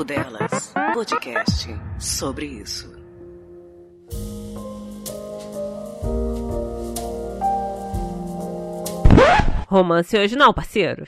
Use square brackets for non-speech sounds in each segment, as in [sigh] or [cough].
Papo Delas, podcast sobre isso. Romance hoje não, parceiro.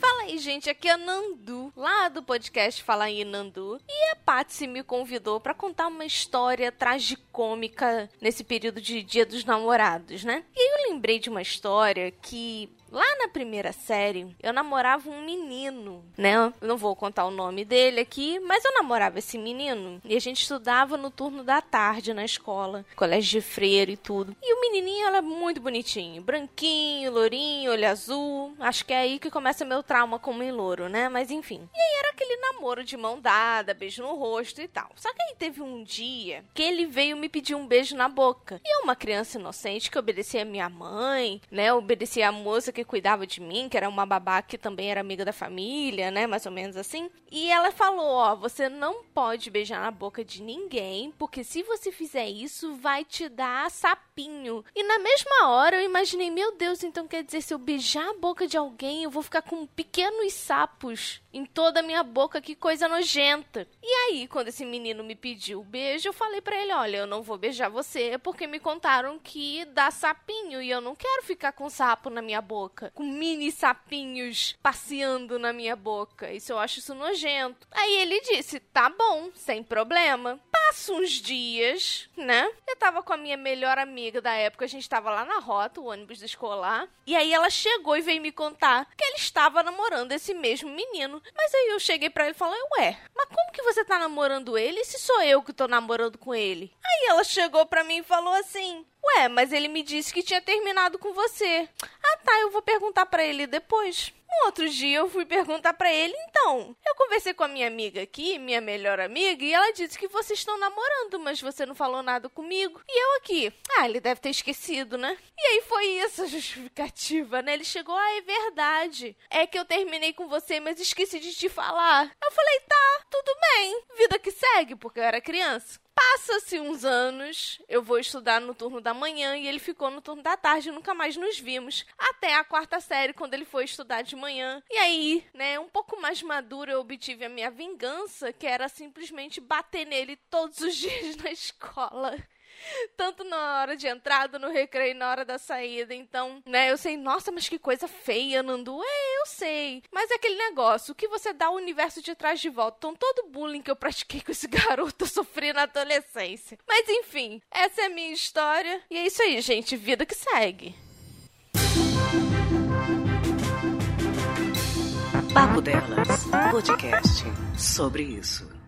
Fala aí, gente, aqui é a Nandu, lá do podcast Fala aí, Nandu. E a Patsy me convidou para contar uma história tragicômica nesse período de Dia dos Namorados, né? E aí eu lembrei de uma história que Lá na primeira série, eu namorava um menino, né? Eu não vou contar o nome dele aqui, mas eu namorava esse menino e a gente estudava no turno da tarde na escola, colégio de freira e tudo. E o menininho era muito bonitinho, branquinho, lourinho, olho azul. Acho que é aí que começa meu trauma com o louro, né? Mas enfim. E aí era aquele namoro de mão dada, beijo no rosto e tal. Só que aí teve um dia que ele veio me pedir um beijo na boca. E eu, uma criança inocente que obedecia a minha mãe, né? Obedecia a moça que cuidava de mim, que era uma babá que também era amiga da família, né? Mais ou menos assim. E ela falou: Ó, você não pode beijar na boca de ninguém, porque se você fizer isso, vai te dar sapinho. E na mesma hora eu imaginei: Meu Deus, então quer dizer, se eu beijar a boca de alguém, eu vou ficar com pequenos sapos em toda a minha boca, que coisa nojenta. E aí, quando esse menino me pediu o beijo, eu falei para ele: Olha, eu não vou beijar você porque me contaram que dá sapinho e eu não quero ficar com sapo na minha boca, com mini sapinhos passeando na minha boca. Isso eu acho isso nojento. Aí ele disse: "Tá bom, sem problema". Passa uns dias, né? Eu tava com a minha melhor amiga da época, a gente tava lá na rota, o ônibus escolar, e aí ela chegou e veio me contar que ele estava namorando esse mesmo menino. Mas aí eu cheguei para ele e falei: "Ué, mas como que você tá namorando ele se sou eu que tô namorando com ele?" Aí ela chegou para mim e falou assim: Ué, mas ele me disse que tinha terminado com você. Ah, tá, eu vou perguntar para ele depois. Um outro dia eu fui perguntar para ele, então. Eu conversei com a minha amiga aqui, minha melhor amiga, e ela disse que vocês estão namorando, mas você não falou nada comigo. E eu aqui, ah, ele deve ter esquecido, né? E aí foi isso a justificativa, né? Ele chegou, ah, é verdade. É que eu terminei com você, mas esqueci de te falar. Eu falei, tá, tudo bem. Vida que segue, porque eu era criança. Passa-se uns anos, eu vou estudar no turno da manhã e ele ficou no turno da tarde, nunca mais nos vimos. Até a quarta série, quando ele foi estudar de manhã. E aí, né, um pouco mais madura, eu obtive a minha vingança, que era simplesmente bater nele todos os [laughs] dias na escola. [laughs] Tanto na hora de entrada, no recreio, na hora da saída. Então, né, eu sei, nossa, mas que coisa feia, Nandu. É, eu sei. Mas é aquele negócio, o que você dá o universo de trás de volta. Então, todo bullying que eu pratiquei [laughs] com esse garoto eu sofri na adolescência. Mas enfim, essa é a minha história. E é isso aí, gente. Vida que segue. Papo Delas, podcast sobre isso.